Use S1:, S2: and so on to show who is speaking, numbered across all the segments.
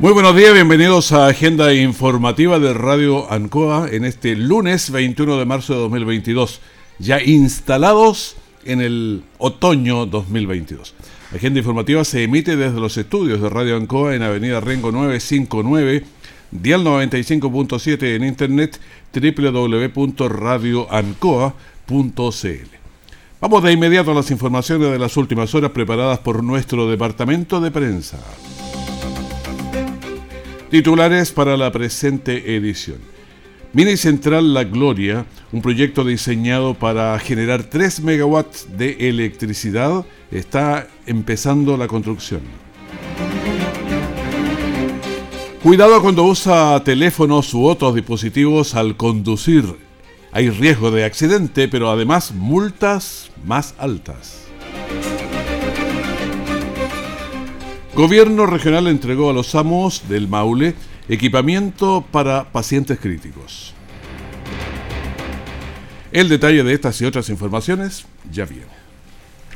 S1: Muy buenos días, bienvenidos a Agenda Informativa de Radio Ancoa en este lunes 21 de marzo de 2022, ya instalados en el otoño 2022. Agenda Informativa se emite desde los estudios de Radio Ancoa en Avenida Rengo 959, dial 95.7 en internet www.radioancoa.cl. Vamos de inmediato a las informaciones de las últimas horas preparadas por nuestro departamento de prensa. Titulares para la presente edición. Mini Central La Gloria, un proyecto diseñado para generar 3 megawatts de electricidad, está empezando la construcción. Cuidado cuando usa teléfonos u otros dispositivos al conducir. Hay riesgo de accidente, pero además multas más altas. Gobierno regional entregó a los amos del Maule equipamiento para pacientes críticos. El detalle de estas y otras informaciones ya viene.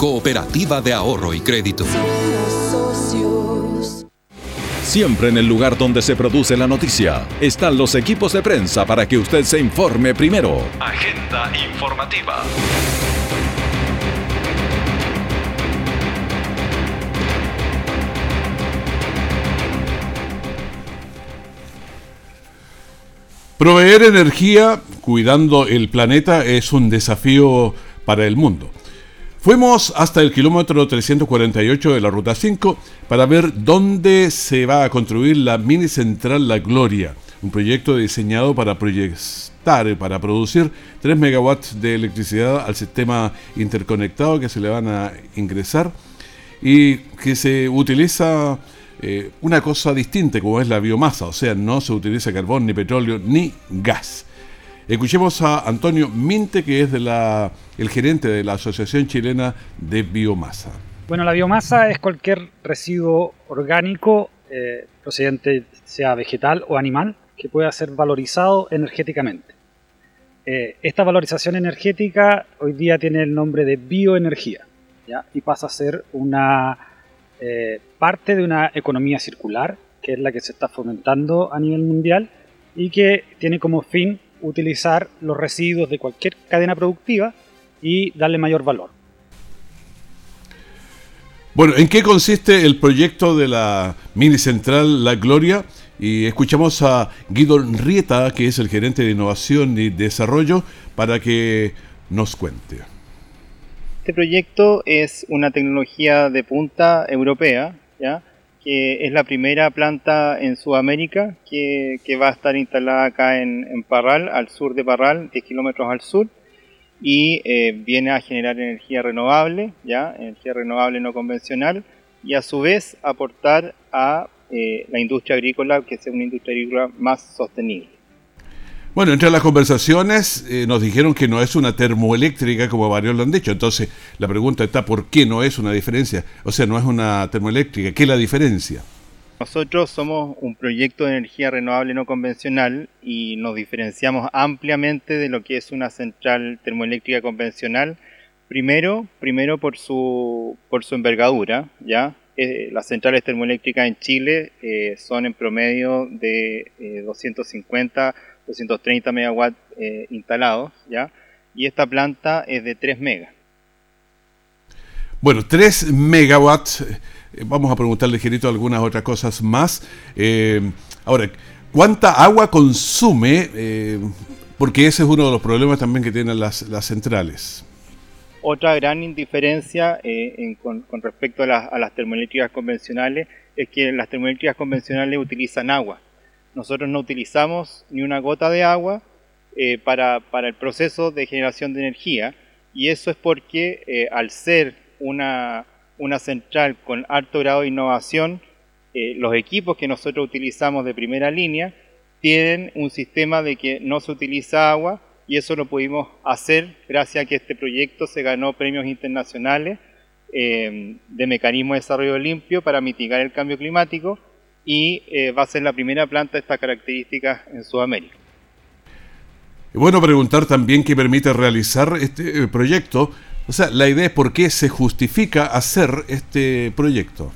S2: Cooperativa de Ahorro y Crédito.
S3: Siempre en el lugar donde se produce la noticia están los equipos de prensa para que usted se informe primero. Agenda informativa.
S1: Proveer energía cuidando el planeta es un desafío para el mundo. Fuimos hasta el kilómetro 348 de la Ruta 5 para ver dónde se va a construir la mini central La Gloria, un proyecto diseñado para proyectar, para producir 3 megawatts de electricidad al sistema interconectado que se le van a ingresar y que se utiliza eh, una cosa distinta como es la biomasa, o sea, no se utiliza carbón, ni petróleo, ni gas. Escuchemos a Antonio Minte, que es de la, el gerente de la Asociación Chilena de Biomasa.
S4: Bueno, la biomasa es cualquier residuo orgánico eh, procedente, sea vegetal o animal, que pueda ser valorizado energéticamente. Eh, esta valorización energética hoy día tiene el nombre de bioenergía ¿ya? y pasa a ser una eh, parte de una economía circular, que es la que se está fomentando a nivel mundial y que tiene como fin utilizar los residuos de cualquier cadena productiva y darle mayor valor.
S1: Bueno, ¿en qué consiste el proyecto de la mini central La Gloria? Y escuchamos a Guido Rieta, que es el gerente de innovación y desarrollo, para que nos cuente.
S5: Este proyecto es una tecnología de punta europea, ¿ya? Que es la primera planta en Sudamérica que, va a estar instalada acá en, Parral, al sur de Parral, 10 kilómetros al sur, y eh, viene a generar energía renovable, ya energía renovable no convencional, y a su vez aportar a eh, la industria agrícola, que sea una industria agrícola más sostenible.
S1: Bueno, entre las conversaciones eh, nos dijeron que no es una termoeléctrica como varios lo han dicho. Entonces, la pregunta está, ¿por qué no es una diferencia? O sea, no es una termoeléctrica. ¿Qué es la diferencia?
S5: Nosotros somos un proyecto de energía renovable no convencional y nos diferenciamos ampliamente de lo que es una central termoeléctrica convencional. Primero, primero por su, por su envergadura, ¿ya? Eh, las centrales termoeléctricas en Chile eh, son en promedio de 250 230 megawatts eh, instalados, ¿ya? Y esta planta es de 3 megas.
S1: Bueno, 3 megawatts. Eh, vamos a preguntarle, Gerito, algunas otras cosas más. Eh, ahora, ¿cuánta agua consume porque ese es uno de los problemas también que tienen las, centrales.
S5: Otra gran diferencia eh, con, respecto a, las termoeléctricas convencionales es que las termoeléctricas convencionales utilizan agua. Nosotros no utilizamos ni una gota de agua eh, para, el proceso de generación de energía. Y eso es porque eh, al ser una, una central con alto grado de innovación, los equipos que nosotros utilizamos de primera línea tienen un sistema de que no se utiliza agua y eso lo pudimos hacer gracias a que este proyecto se ganó premios internacionales eh, de mecanismo de desarrollo limpio para mitigar el cambio climático y eh, va a ser la primera planta de estas características en Sudamérica.
S1: Bueno, preguntar también qué permite realizar este eh, proyecto. O sea, la idea es por qué se justifica hacer este proyecto.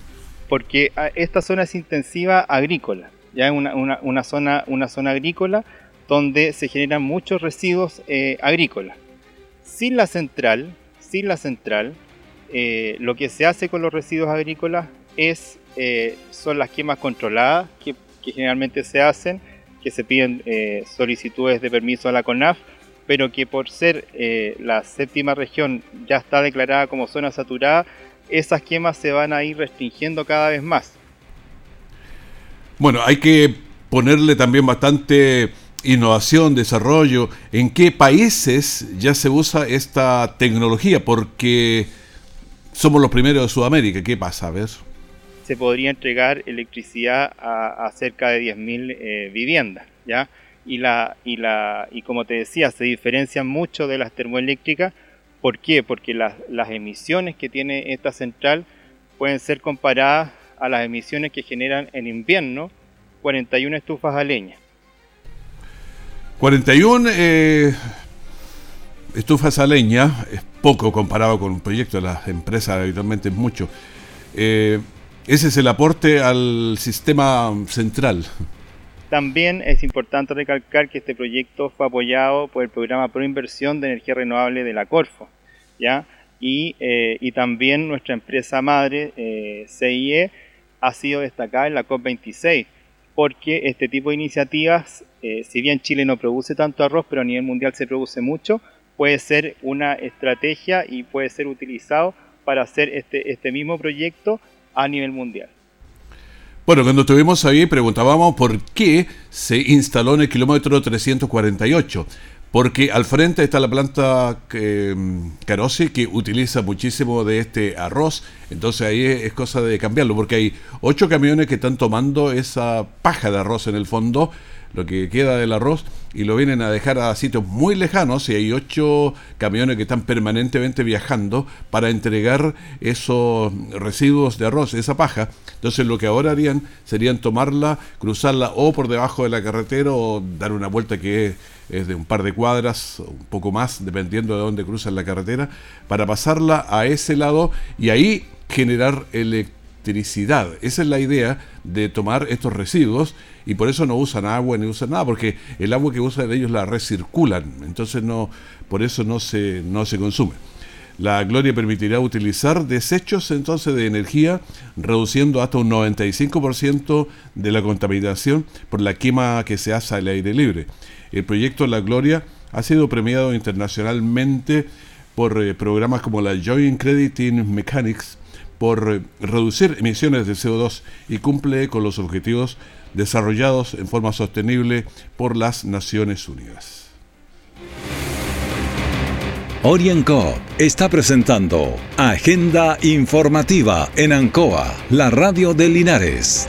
S5: Porque ah, esta zona es intensiva agrícola ya en una, zona, una zona agrícola donde se generan muchos residuos eh, agrícolas. Sin la central, sin la central, eh, lo que se hace con los residuos agrícolas es, eh, son las quemas controladas que, generalmente se hacen, que se piden solicitudes de permiso a la CONAF, pero que por ser la séptima región ya está declarada como zona saturada, esas quemas se van a ir restringiendo cada vez más.
S1: Bueno, hay que ponerle también bastante innovación, desarrollo. ¿En qué países ya se usa esta tecnología? Porque somos los primeros de Sudamérica. ¿Qué pasa? A ver.
S5: Se podría entregar electricidad a, cerca de 10.000 eh, viviendas, ¿ya? Y, la, y, la, y como te decía, se diferencian mucho de las termoeléctricas. ¿Por qué? Porque las, las emisiones que tiene esta central pueden ser comparadas a las emisiones que generan en invierno 41 estufas a leña.
S1: 41 eh, estufas a leña es poco comparado con un proyecto de las empresas, habitualmente es mucho. Eh, ese es el aporte al sistema central.
S5: También es importante recalcar que este proyecto fue apoyado por el programa Pro Inversión de Energía Renovable de la Corfo, ¿ya? Y, eh, y también nuestra empresa madre, CIE, ha sido destacada en la COP26, porque este tipo de iniciativas, eh, si bien Chile no produce tanto arroz, pero a nivel mundial se produce mucho, puede ser una estrategia y puede ser utilizado para hacer este, este mismo proyecto a nivel mundial.
S1: Bueno, cuando estuvimos ahí preguntábamos por qué se instaló en el kilómetro 348 porque al frente está la planta eh, Carosi que utiliza muchísimo de este arroz, entonces ahí es, cosa de cambiarlo, porque hay ocho camiones que están tomando esa paja de arroz en el fondo, lo que queda del arroz, y lo vienen a dejar a sitios muy lejanos, y hay ocho camiones que están permanentemente viajando para entregar esos residuos de arroz, esa paja. Entonces lo que ahora harían serían tomarla, cruzarla o por debajo de la carretera o dar una vuelta que es de un par de cuadras, un poco más, dependiendo de dónde cruzan la carretera, para pasarla a ese lado y ahí generar electricidad. Esa es la idea de tomar estos residuos y por eso no usan agua ni usan nada, porque el agua que usan ellos la recirculan, entonces no, por eso no se, no se consume. La Gloria permitirá utilizar desechos entonces de energía, reduciendo hasta un 95% de la contaminación por la quema que se hace al aire libre. El proyecto La Gloria ha sido premiado internacionalmente por eh, programas como la Joint Crediting Mechanics por reducir emisiones de CO2 y cumple con los objetivos desarrollados en forma sostenible por las Naciones Unidas.
S3: Orienco está presentando Agenda Informativa en Ancoa, la radio de Linares.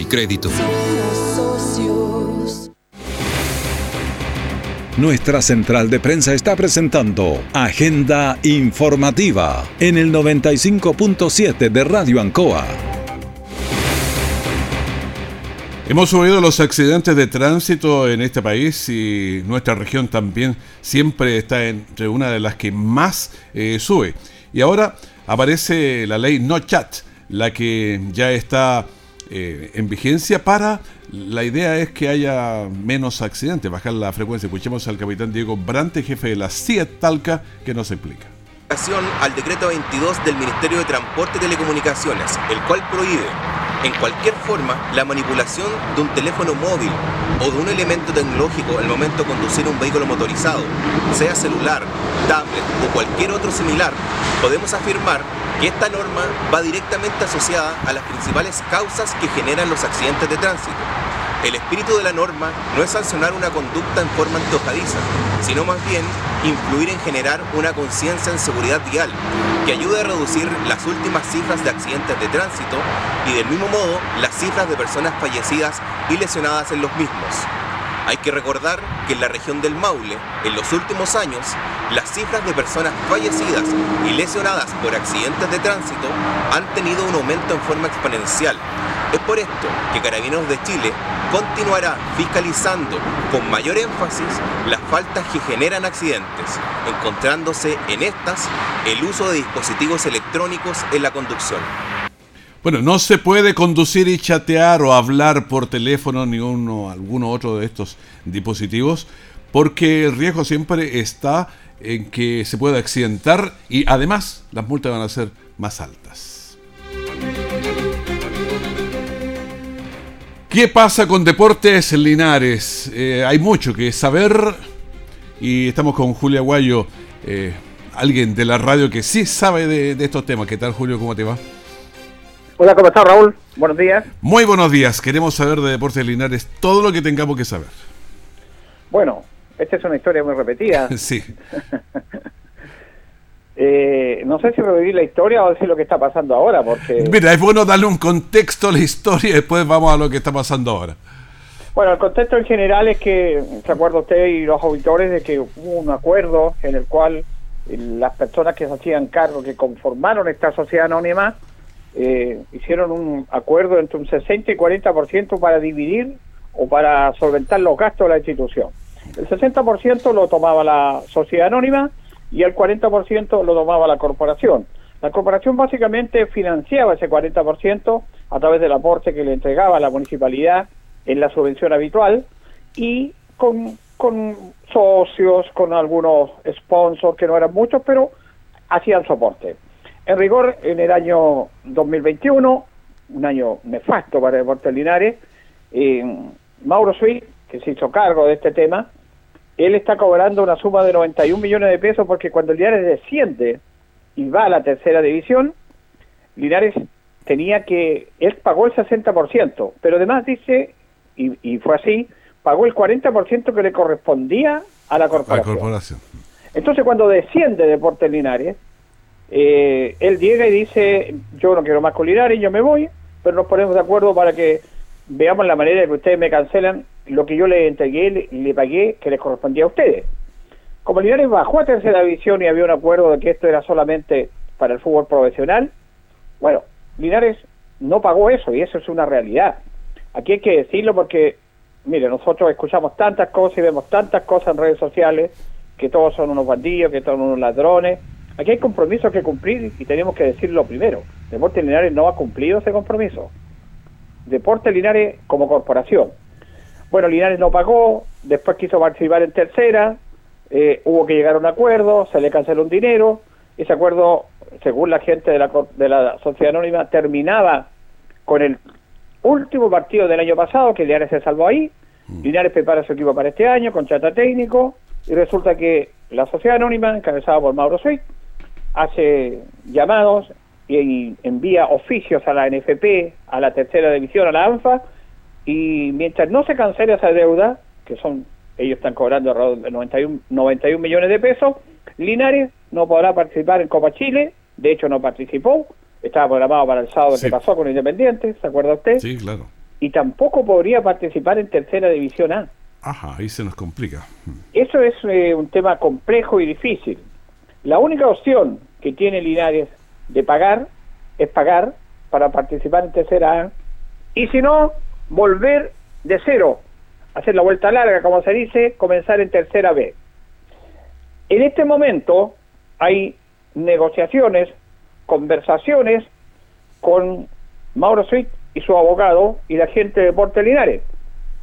S2: y Crédito.
S3: Nuestra central de prensa está presentando Agenda Informativa en el 95.7 de Radio Ancoa.
S1: Hemos subido los accidentes de tránsito en este país y nuestra región también siempre está entre una de las que más eh, sube. Y ahora aparece la ley No Chat, la que ya está eh, en vigencia para... La idea es que haya menos accidentes, bajar la frecuencia. Escuchemos al capitán Diego Brante, jefe de la CIET Talca, que nos explica
S6: al decreto 22 del Ministerio de Transporte y Telecomunicaciones, el cual prohíbe en cualquier forma la manipulación de un teléfono móvil o de un elemento tecnológico al momento de conducir un vehículo motorizado, sea celular, tablet o cualquier otro similar, podemos afirmar que esta norma va directamente asociada a las principales causas que generan los accidentes de tránsito el espíritu de la norma no es sancionar una conducta en forma antojadiza, sino más bien influir en generar una conciencia en seguridad vial que ayude a reducir las últimas cifras de accidentes de tránsito y del mismo modo las cifras de personas fallecidas y lesionadas en los mismos. Hay que recordar que en la región del Maule, en los últimos años, las cifras de personas fallecidas y lesionadas por accidentes de tránsito han tenido un aumento en forma exponencial. Es por esto que Carabineros de Chile continuará fiscalizando con mayor énfasis las faltas que generan accidentes, encontrándose en estas el uso de dispositivos electrónicos en la conducción.
S1: Bueno, no se puede conducir y chatear o hablar por teléfono ni uno, alguno otro de estos dispositivos porque el riesgo siempre está en que se pueda accidentar y además las multas van a ser más altas. ¿Qué pasa con Deportes Linares? Eh, hay mucho que saber y estamos con Julia Guayo, eh, alguien de la radio que sí sabe de, de estos temas. ¿Qué tal Julio? ¿Cómo te va?
S7: Hola, ¿cómo estás, Raúl? Buenos días.
S1: Muy buenos días. Queremos saber de Deportes Linares todo lo que tengamos que saber.
S7: Bueno, esta es una historia muy repetida.
S1: sí.
S7: eh, no sé si revivir la historia o decir lo que está pasando ahora, porque...
S1: Mira, es bueno darle un contexto a la historia y después vamos a lo que está pasando ahora.
S7: Bueno, el contexto en general es que, ¿se acuerda usted y los auditores de que hubo un acuerdo en el cual las personas que se hacían cargo, que conformaron esta sociedad anónima, eh, hicieron un acuerdo entre un 60 y 40% para dividir o para solventar los gastos de la institución. El 60% lo tomaba la sociedad anónima y el 40% lo tomaba la corporación. La corporación básicamente financiaba ese 40% a través del aporte que le entregaba la municipalidad en la subvención habitual y con, socios, con algunos sponsors que no eran muchos, pero hacían soporte. En rigor, en el año 2021, un año nefasto para Deportes Linares, eh, Mauro Sui, que se hizo cargo de este tema, él está cobrando una suma de 91 millones de pesos porque cuando Linares desciende y va a la tercera división, Linares tenía que, él pagó el 60%, pero además dice, y, y fue así, pagó el 40% que le correspondía a la corporación. la corporación. Entonces cuando desciende Deportes Linares, eh, él llega y dice, yo no quiero más con y yo me voy, pero nos ponemos de acuerdo para que veamos la manera de que ustedes me cancelan lo que yo le entregué y le pagué que les correspondía a ustedes. Como Linares bajó a tercera división y había un acuerdo de que esto era solamente para el fútbol profesional, bueno, Linares no pagó eso y eso es una realidad. Aquí hay que decirlo porque, mire, nosotros escuchamos tantas cosas y vemos tantas cosas en redes sociales, que todos son unos bandidos, que todos son unos ladrones, Aquí hay compromisos que cumplir y tenemos que decirlo primero. Deportes Linares no ha cumplido ese compromiso. Deportes Linares como corporación. Bueno, Linares no pagó, después quiso participar en tercera, eh, hubo que llegar a un acuerdo, se le canceló un dinero, ese acuerdo, según la gente de la, de la Sociedad Anónima, terminaba con el último partido del año pasado, que Linares se salvó ahí, mm. Linares prepara su equipo para este año, con chata técnico, y resulta que la Sociedad Anónima, encabezada por Mauro Suiz, hace llamados y envía oficios a la NFP, a la tercera división, a la ANFA, y mientras no se cancele esa deuda, que son, ellos están cobrando alrededor de 91, 91 millones de pesos, Linares no podrá participar en Copa Chile, de hecho no participó, estaba programado para el sábado que pasó con Independiente, ¿se acuerda usted?
S1: Sí, claro.
S7: Y tampoco podría participar en tercera división A.
S1: Ajá, ahí se nos complica.
S7: Eso es eh, un tema complejo y difícil. La única opción que tiene Linares de pagar es pagar para participar en tercera A y si no, volver de cero, hacer la vuelta larga, como se dice, comenzar en tercera B. En este momento hay negociaciones, conversaciones con Mauro Sweet y su abogado y la gente de Porte Linares,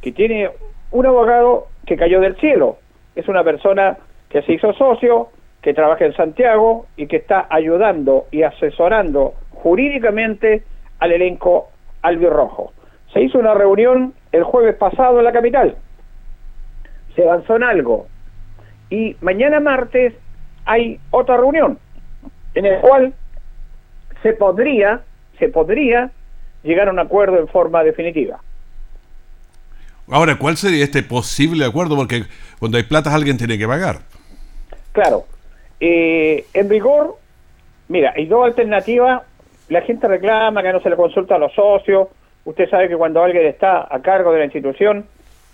S7: que tiene un abogado que cayó del cielo. Es una persona que se hizo socio, que trabaja en Santiago y que está ayudando y asesorando jurídicamente al elenco albirrojo. Se hizo una reunión el jueves pasado en la capital. Se avanzó en algo. Y mañana martes hay otra reunión en el cual se podría, se podría llegar a un acuerdo en forma definitiva.
S1: Ahora, ¿cuál sería este posible acuerdo? Porque cuando hay plata alguien tiene que pagar.
S7: Claro. Eh, en rigor, mira, hay dos alternativas. La gente reclama que no se le consulta a los socios. Usted sabe que cuando alguien está a cargo de la institución,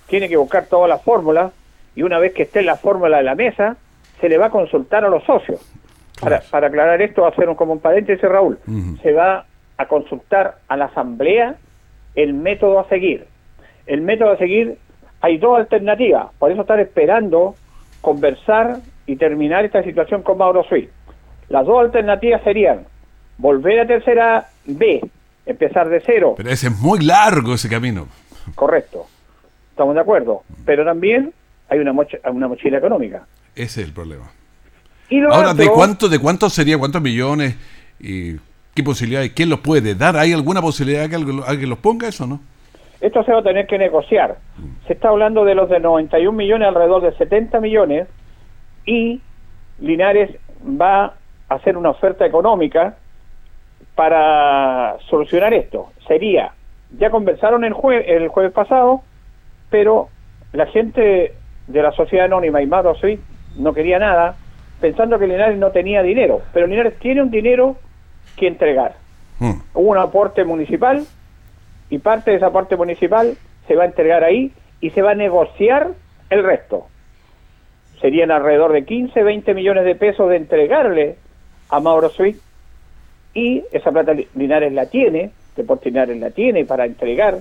S7: tiene que buscar todas las fórmulas y una vez que esté en la fórmula de la mesa, se le va a consultar a los socios. Para, para aclarar esto, hacer un, como un paréntesis, Raúl, se va a consultar a la asamblea el método a seguir. El método a seguir, hay dos alternativas, por eso estar esperando conversar y terminar esta situación con Mauro Suiz. Las dos alternativas serían volver a tercera B, empezar de cero.
S1: Pero ese es muy largo ese camino.
S7: Correcto, estamos de acuerdo. Pero también hay una, una mochila económica.
S1: Ese es el problema. Ahora, ¿de cuánto, ¿de cuánto sería, cuántos millones y qué posibilidades, quién los puede dar? ¿Hay alguna posibilidad de que alguien los ponga eso no?
S7: Esto se va a tener que negociar. Se está hablando de los de 91 millones, alrededor de 70 millones, y Linares va a hacer una oferta económica para solucionar esto. Sería, ya conversaron el, el jueves pasado, pero la gente de la sociedad anónima y Mauro no quería nada, pensando que Linares no tenía dinero, pero Linares tiene un dinero que entregar. Hmm. Hubo un aporte municipal y parte de esa aporte municipal se va a entregar ahí y se va a negociar el resto. Serían alrededor de 15, 20 millones de pesos de entregarle a Mauro Suiz y esa plata Linares la tiene, Deportes Linares la tiene para entregar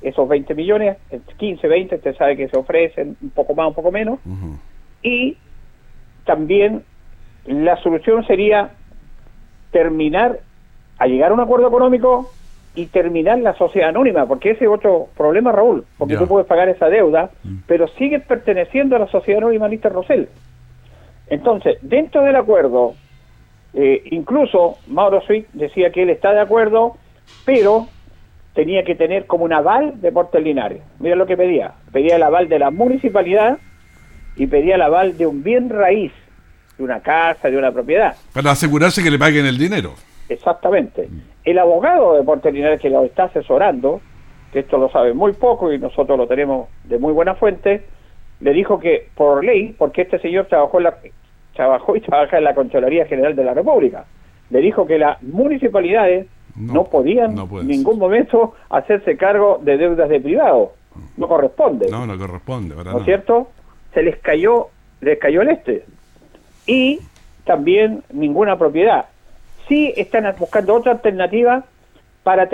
S7: esos 20 millones, 15, 20, usted sabe que se ofrecen un poco más, un poco menos, y también la solución sería terminar a llegar a un acuerdo económico y terminar la sociedad anónima, porque ese es otro problema, Raúl, porque tú puedes pagar esa deuda, mm. pero sigues perteneciendo a la sociedad anónima Lister Rosell. Entonces, dentro del acuerdo, eh, incluso Mauro Sweet decía que él está de acuerdo, pero tenía que tener como un aval de Portes Linares. Mira lo que pedía. Pedía el aval de la municipalidad y pedía el aval de un bien raíz, de una casa, de una propiedad.
S1: Para asegurarse que le paguen el dinero.
S7: Exactamente. El abogado de Portes Linares que lo está asesorando, que esto lo sabe muy poco y nosotros lo tenemos de muy buena fuente, le dijo que por ley, porque este señor trabajó, en la, trabajó y trabaja en la Contraloría General de la República, le dijo que las municipalidades no, podían en ningún momento hacerse cargo de deudas de privado. No corresponde.
S1: No, no corresponde, ¿verdad?
S7: ¿No es cierto? Se les cayó, les cayó el este. Y también ninguna propiedad. Sí están buscando otra alternativa para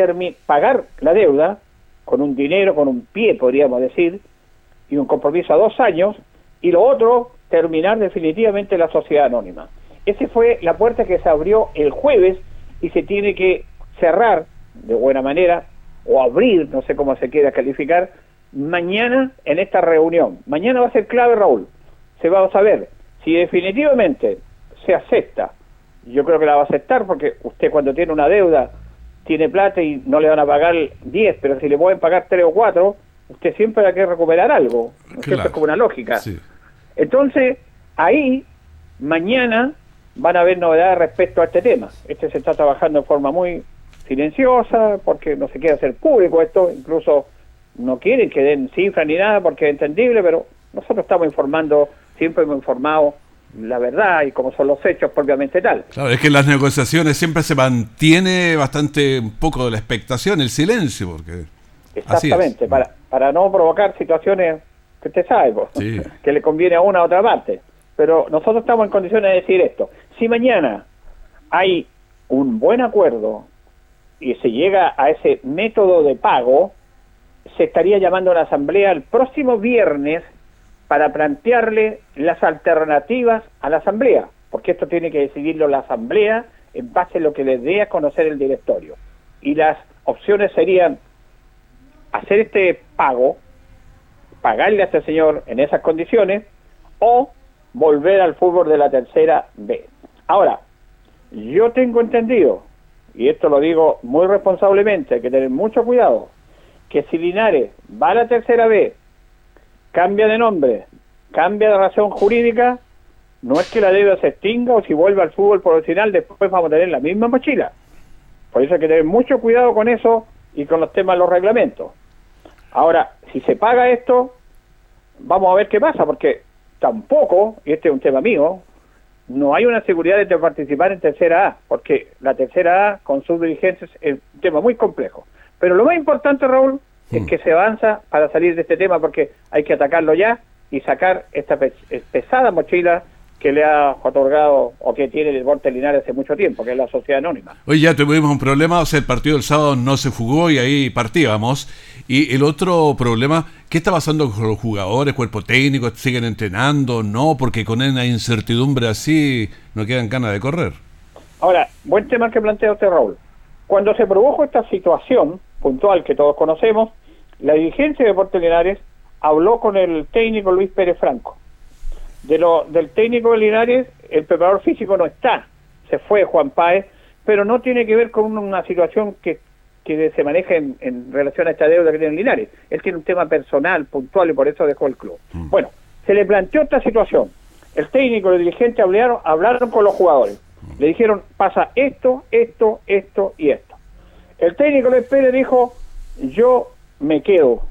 S7: pagar la deuda con un dinero, con un pie, podríamos decir, y un compromiso a dos años, y lo otro, terminar definitivamente la sociedad anónima. Esa fue la puerta que se abrió el jueves y se tiene que cerrar de buena manera o abrir, no sé cómo se quiera calificar, mañana en esta reunión. Mañana va a ser clave, Raúl. Se va a saber si definitivamente se acepta. Yo creo que la va a aceptar porque usted cuando tiene una deuda tiene plata y no le van a pagar 10, pero si le pueden pagar 3 o 4, usted siempre va a querer recuperar algo. Esto es como una lógica. Entonces, ahí, mañana van a haber novedades respecto a este tema. Este se está trabajando en forma muy silenciosa, porque no se quiere hacer público esto, incluso no quieren que den cifras ni nada porque es entendible, pero nosotros estamos informando, siempre hemos informado la verdad y cómo son los hechos propiamente tal.
S1: Claro, es que en las negociaciones siempre se mantiene bastante un poco de la expectación, el silencio, porque...
S7: Exactamente, para, para no provocar situaciones que usted sabe, que le conviene a una a otra parte. Pero nosotros estamos en condiciones de decir esto. Si mañana hay un buen acuerdo y se llega a ese método de pago, se estaría llamando a la asamblea el próximo viernes para plantearle las alternativas a la asamblea, porque esto tiene que decidirlo la asamblea en base a lo que le dé a conocer el directorio. Y las opciones serían hacer este pago, pagarle a este señor en esas condiciones, o volver al fútbol de la tercera B. Ahora, yo tengo entendido, y esto lo digo muy responsablemente, hay que tener mucho cuidado, que si Linares va a la tercera B, cambia de nombre, cambia de razón jurídica, no es que la deuda se extinga o si vuelve al fútbol profesional después vamos a tener la misma mochila. Por eso hay que tener mucho cuidado con eso y con los temas de los reglamentos. Ahora, si se paga esto, vamos a ver qué pasa, porque tampoco, y este es un tema mío, no hay una seguridad de participar en tercera A, porque la tercera A con sus dirigentes es un tema muy complejo. Pero lo más importante, Raúl, es mm. que se avanza para salir de este tema, porque hay que atacarlo ya y sacar esta pesada mochila que le ha otorgado o que tiene el deporte Linares hace mucho tiempo, que es la sociedad anónima.
S1: Hoy ya tuvimos un problema, o sea, el partido del sábado no se jugó y ahí partíamos. Y el otro problema, ¿qué está pasando con los jugadores, cuerpo técnico? ¿Siguen entrenando? No, porque con una incertidumbre así no quedan ganas de correr.
S7: Ahora, buen tema que plantea usted, Raúl. Cuando se produjo esta situación puntual que todos conocemos, la dirigencia de Deportes Linares habló con el técnico Luis Pérez Franco de lo, del técnico de Linares, el preparador físico no está, se fue Juan Páez, pero no tiene que ver con una situación que, que se maneja en, relación a esta deuda que tiene Linares. Él tiene un tema personal, puntual, y por eso dejó el club. Mm. Bueno, se le planteó esta situación. El técnico y el dirigente hablaron, hablaron con los jugadores. Le dijeron, pasa esto, esto, esto y esto. El técnico Luis Pérez dijo, yo me quedo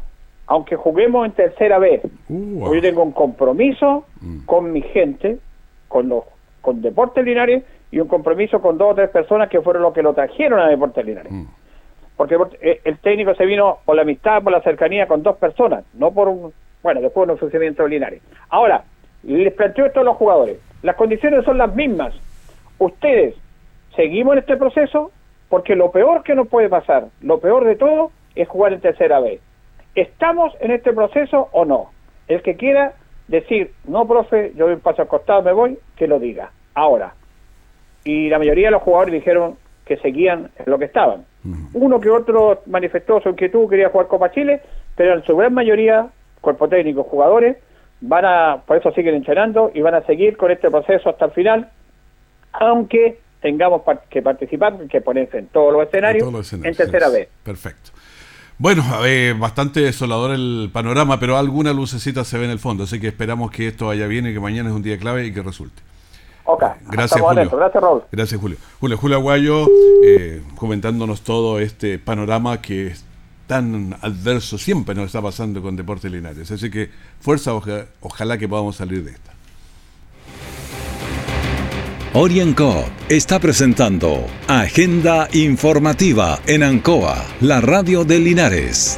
S7: aunque juguemos en tercera vez, uh, yo tengo un compromiso mm. con mi gente, con los con Deportes Linares y un compromiso con dos o tres personas que fueron los que lo trajeron a Deportes Linares. Porque eh, el técnico se vino por la amistad, por la cercanía con dos personas, no por un, bueno, después de un funcionamiento Linares. Ahora, les planteo esto a los jugadores. Las condiciones son las mismas. Ustedes, seguimos en este proceso porque lo peor que nos puede pasar, lo peor de todo, es jugar en tercera vez. ¿Estamos en este proceso o no? El que quiera decir, no, profe, yo doy un paso al costado, me voy, que lo diga. Ahora. Y la mayoría de los jugadores dijeron que seguían en lo que estaban. Uno que otro manifestó su inquietud, quería jugar Copa Chile, pero en su gran mayoría, cuerpo técnico, jugadores, van a, por eso siguen entrenando y van a seguir con este proceso hasta el final, aunque tengamos que participar, que ponerse en todos los escenarios, en, tercera vez.
S1: Perfecto. Bueno, eh, bastante desolador el panorama, pero alguna lucecita se ve en el fondo, así que esperamos que esto vaya bien y que mañana es un día clave y que resulte.
S7: Ok,
S1: gracias Julio.
S7: Gracias Raúl.
S1: Gracias Julio. Julio, Julio Aguayo eh, comentándonos todo este panorama que es tan adverso, siempre nos está pasando con Deportes Linares. Así que fuerza, ojalá que podamos salir de esta.
S3: Orienco está presentando Agenda Informativa en Ancoa, la radio de Linares.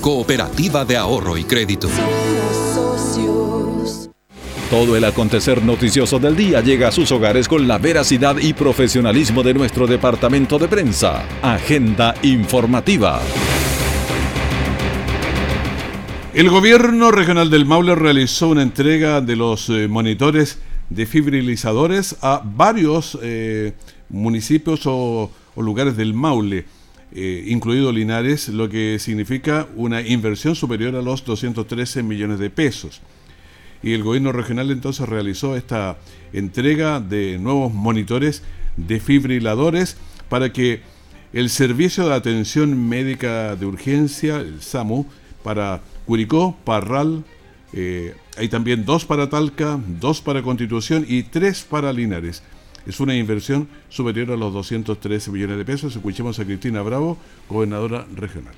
S2: cooperativa de ahorro y crédito.
S3: Todo el acontecer noticioso del día llega a sus hogares con la veracidad y profesionalismo de nuestro departamento de prensa. Agenda informativa.
S1: El gobierno regional del Maule realizó una entrega de los eh, monitores defibrilizadores a varios eh, municipios o, lugares del Maule, eh, incluido Linares, lo que significa una inversión superior a los 213 millones de pesos. Y el gobierno regional entonces realizó esta entrega de nuevos monitores defibriladores para que el Servicio de Atención Médica de Urgencia, el SAMU, para Curicó, Parral, eh, hay también dos para Talca, dos para Constitución y tres para Linares. Es una inversión superior a los 213 millones de pesos. Escuchemos a Cristina Bravo, gobernadora regional.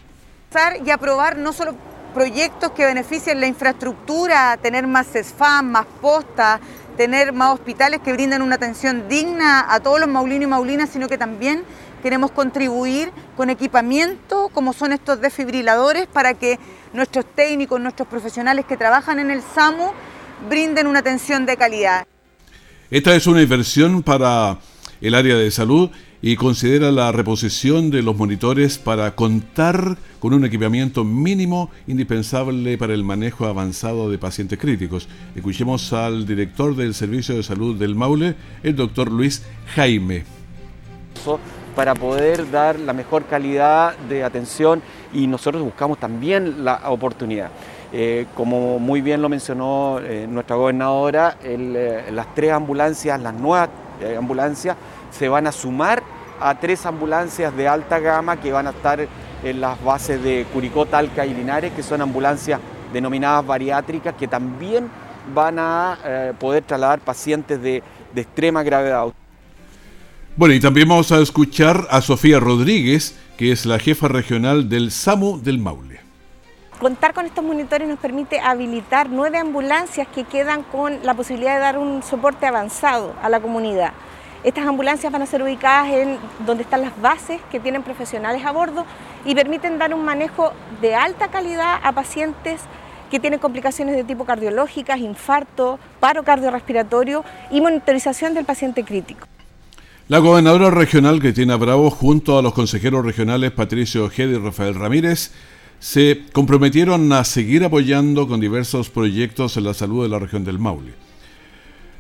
S8: Y aprobar no solo proyectos que beneficien la infraestructura, tener más CESFAM, más postas, tener más hospitales que brinden una atención digna a todos los maulinos y maulinas, sino que también queremos contribuir con equipamiento como son estos desfibriladores para que nuestros técnicos, nuestros profesionales que trabajan en el SAMU brinden una atención de calidad.
S1: Esta es una inversión para el área de salud y considera la reposición de los monitores para contar con un equipamiento mínimo indispensable para el manejo avanzado de pacientes críticos. Escuchemos al director del Servicio de Salud del Maule, el doctor Luis Jaime.
S9: Para poder dar la mejor calidad de atención y nosotros buscamos también la oportunidad. Eh, como muy bien lo mencionó eh, nuestra gobernadora, eh, las tres ambulancias, las nuevas ambulancias, se van a sumar a tres ambulancias de alta gama que van a estar en las bases de Curicó, Talca y Linares, que son ambulancias denominadas bariátricas, que también van a poder trasladar pacientes de, de extrema gravedad.
S1: Bueno, y también vamos a escuchar a Sofía Rodríguez, que es la jefa regional del SAMU del Maule.
S10: Contar con estos monitores nos permite habilitar nueve ambulancias que quedan con la posibilidad de dar un soporte avanzado a la comunidad. Estas ambulancias van a ser ubicadas en donde están las bases que tienen profesionales a bordo y permiten dar un manejo de alta calidad a pacientes que tienen complicaciones de tipo cardiológicas, infarto, paro cardiorrespiratorio y monitorización del paciente crítico.
S1: La gobernadora regional Cristina Bravo junto a los consejeros regionales Patricio Ojeda y Rafael Ramírez se comprometieron a seguir apoyando con diversos proyectos en la salud de la región del Maule.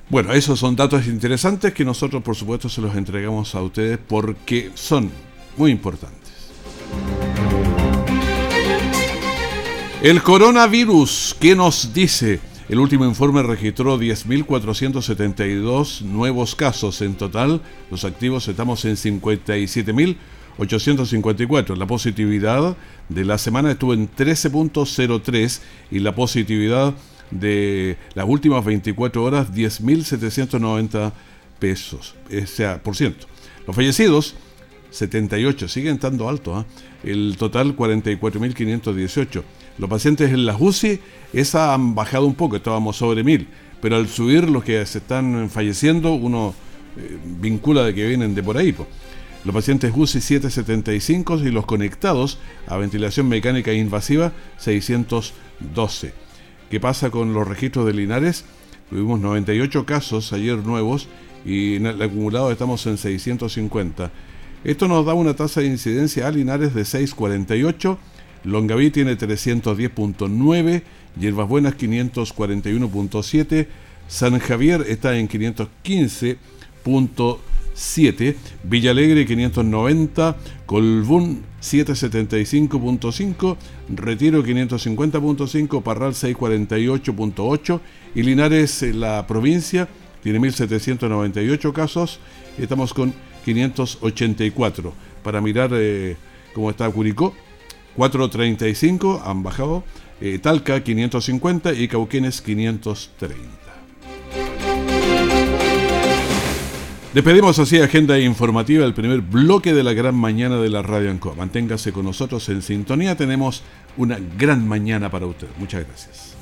S1: Bueno, esos son datos interesantes que nosotros por supuesto se los entregamos a ustedes porque son muy importantes. El coronavirus, ¿qué nos dice? El último informe registró 10.472 nuevos casos. En total, los activos estamos en 57.854. La positividad de la semana estuvo en 13.03 y la positividad de las últimas 24 horas 10.790 pesos, o sea, por ciento. Los fallecidos, 78, siguen estando altos, ¿ah? el total 44.518. Los pacientes en las UCI, esa han bajado un poco, estábamos sobre 1.000, pero al subir los que se están falleciendo, uno eh, vincula de que vienen de por ahí. Los pacientes UCI 775 y los conectados a ventilación mecánica invasiva 612. ¿Qué pasa con los registros de Linares? Tuvimos 98 casos ayer nuevos y en el acumulado estamos en 650. Esto nos da una tasa de incidencia a Linares de 648, Longaví tiene 310.9, Hierbas Buenas 541.7, San Javier está en 515.7 7, Villalegre 590, Colbún 775.5, Retiro 550.5, Parral 648.8 y Linares, la provincia, tiene 1.798 casos, estamos con 584. Para mirar eh, cómo está Curicó, 435 han bajado, eh, Talca 550 y Cauquenes 530. Despedimos así Agenda Informativa, el primer bloque de la gran mañana de la Radio Ancoa. Manténgase con nosotros en sintonía, tenemos una gran mañana para usted. Muchas gracias.